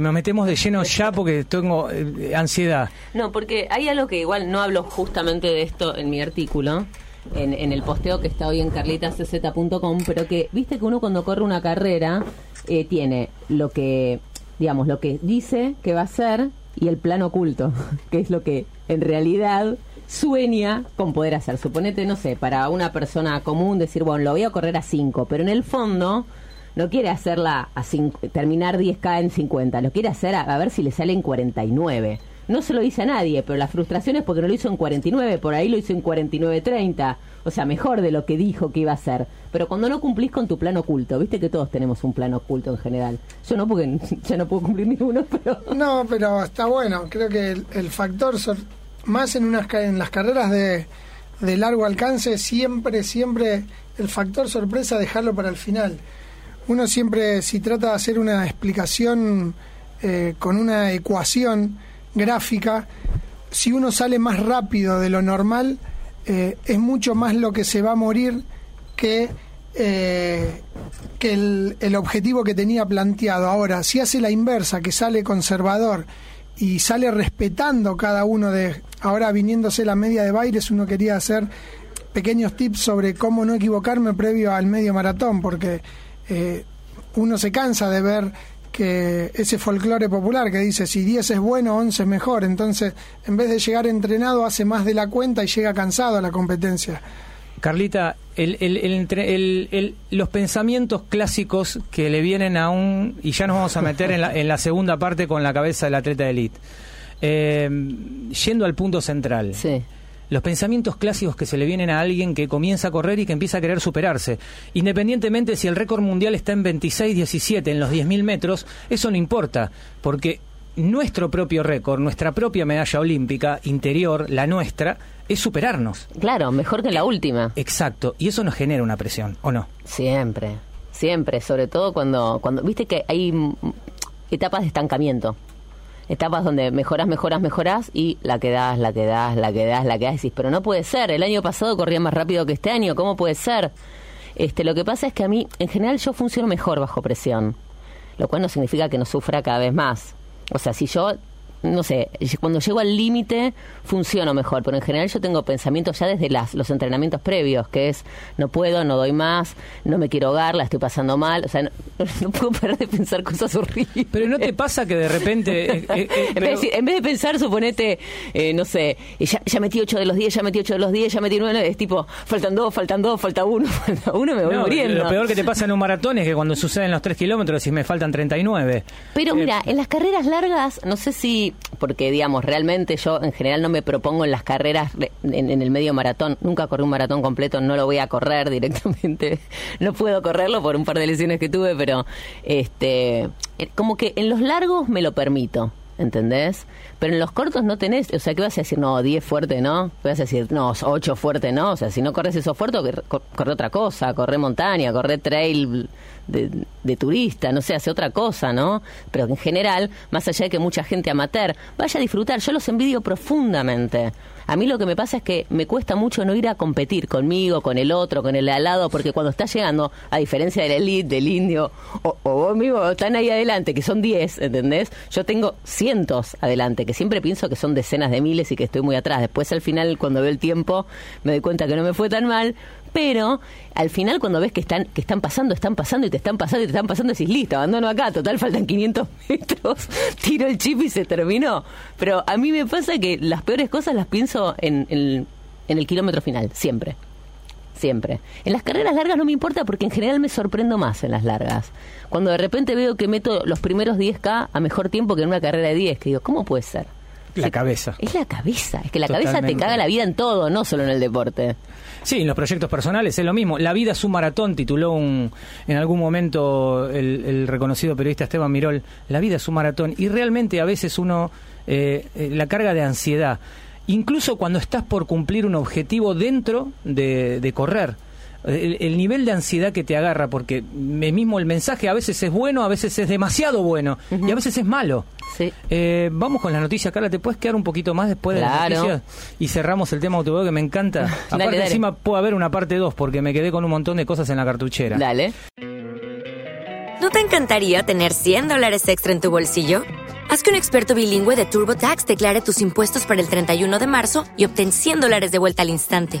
Nos metemos de lleno ya porque tengo eh, ansiedad. No, porque hay algo que igual no hablo justamente de esto en mi artículo, en, en el posteo que está hoy en carlitascz.com, pero que viste que uno cuando corre una carrera eh, tiene lo que, digamos, lo que dice que va a hacer y el plan oculto, que es lo que en realidad sueña con poder hacer. Suponete, no sé, para una persona común decir, bueno, lo voy a correr a 5, pero en el fondo no quiere hacerla a terminar 10K en 50, lo quiere hacer a, a ver si le sale en 49. No se lo dice a nadie, pero la frustración es porque no lo hizo en 49, por ahí lo hizo en 49.30, o sea, mejor de lo que dijo que iba a hacer. Pero cuando no cumplís con tu plan oculto, viste que todos tenemos un plan oculto en general. Yo no, porque ya no puedo cumplir ninguno, pero... No, pero está bueno. Creo que el, factor, más en, unas, en las carreras de, de largo alcance, siempre, siempre el factor sorpresa dejarlo para el final. Uno siempre, si trata de hacer una explicación eh, con una ecuación gráfica, si uno sale más rápido de lo normal, eh, es mucho más lo que se va a morir que, eh, que el, el objetivo que tenía planteado. Ahora, si hace la inversa, que sale conservador y sale respetando cada uno de... Ahora viniéndose la media de Baires, uno quería hacer pequeños tips sobre cómo no equivocarme previo al medio maratón, porque eh, uno se cansa de ver que ese folclore popular que dice si 10 es bueno, 11 es mejor. Entonces, en vez de llegar entrenado, hace más de la cuenta y llega cansado a la competencia. Carlita, el, el- el entre- el- el- los pensamientos clásicos que le vienen a un... Y ya nos vamos a meter en la, en la segunda parte con la cabeza del atleta de elite. Eh, yendo al punto central. Sí. Los pensamientos clásicos que se le vienen a alguien que comienza a correr y que empieza a querer superarse. Independientemente si el récord mundial está en 26-17 en los 10.000 metros, eso no importa, porque nuestro propio récord, nuestra propia medalla olímpica interior, la nuestra, es superarnos. Claro, mejor que la última. Exacto, y eso nos genera una presión, ¿o no? Siempre, siempre, sobre todo cuando, cuando viste que hay etapas de estancamiento. Etapas donde mejoras, mejoras, mejoras y la que das, la que das, la que das, la que das. Decís, pero no puede ser, el año pasado corría más rápido que este año, ¿cómo puede ser? Este, lo que pasa es que a mí, en general, yo funciono mejor bajo presión, lo cual no significa que no sufra cada vez más. O sea, si yo, no sé, cuando llego al límite funciono mejor, pero en general yo tengo pensamientos ya desde las, los entrenamientos previos, que es, no puedo, no doy más, no me quiero ahogar, la estoy pasando mal, o sea, no, no puedo parar de pensar cosas horribles. Pero ¿no te pasa que de repente... eh, eh, eh, en, vez de, en, vez de, pensar, suponete, eh, no sé, ya, ya, metí 8 de los 10, ya metí 8 de los 10, ya metí 9, es tipo, faltan 2, faltan 2, falta 1, falta 1, me voy no, muriendo. Lo peor que te pasa en un maratón es que cuando suceden los 3 kilómetros y me faltan 39. Pero mira, en las carreras largas, no sé si, porque digamos, realmente yo en general no me propongo en las carreras, en, el medio maratón, nunca corrí un maratón completo, no lo voy a correr directamente, no puedo correrlo por un par de lesiones que tuve, pero este, como que en los largos me lo permito. ¿Entendés? Pero en los cortos no tenés, o sea, ¿qué vas a decir? No, 10 fuerte, ¿no? ¿Qué vas a decir? No, 8 fuerte, ¿no? O sea, si no corres eso fuerte, corre otra cosa, corre montaña, corre trail de, de, turista, no sé, hace otra cosa, ¿no? Pero en general, más allá de que mucha gente amateur vaya a disfrutar, yo los envidio profundamente. A mí lo que me pasa es que me cuesta mucho no ir a competir conmigo, con el otro, con el de al lado, porque cuando estás llegando, a diferencia del elite, del indio, o, o vos mismo están ahí adelante, que son 10, ¿entendés? Yo tengo cientos adelante, que siempre pienso que son decenas de miles y que estoy muy atrás. Después al final, cuando veo el tiempo, me doy cuenta que no me fue tan mal, pero al final cuando ves que están que están pasando, están pasando y te están pasando y te están pasando, decís, listo, abandono acá, total faltan 500 metros, tiro el chip y se terminó. Pero a mí me pasa que las peores cosas las pienso en, en, en el kilómetro final, siempre. Siempre. En las carreras largas no me importa porque en general me sorprendo más en las largas. Cuando de repente veo que meto los primeros 10K a mejor tiempo que en una carrera de 10, que digo, ¿cómo puede ser? La cabeza. Es la cabeza. Es que la cabeza te caga la vida en todo, no solo en el deporte. Sí, en los proyectos personales es lo mismo. La vida es un maratón, tituló un, en algún momento el, el reconocido periodista Esteban Mirol. La vida es un maratón. Y realmente a veces uno, eh, eh, la carga de ansiedad, incluso cuando estás por cumplir un objetivo dentro de, de correr. El, el nivel de ansiedad que te agarra, porque me mismo el mensaje a veces es bueno, a veces es demasiado bueno y a veces es malo. Sí. Eh, vamos con la noticia, Carla. ¿Te puedes quedar un poquito más después de Claro. las noticias? Y cerramos el tema autobús que me encanta. Aparte, dale. encima puede haber una parte 2 porque me quedé con un montón de cosas en la cartuchera. Dale. ¿No te encantaría tener 100 dólares extra en tu bolsillo? Haz que un experto bilingüe de TurboTax declare tus impuestos para el 31 de marzo y obtén 100 dólares de vuelta al instante.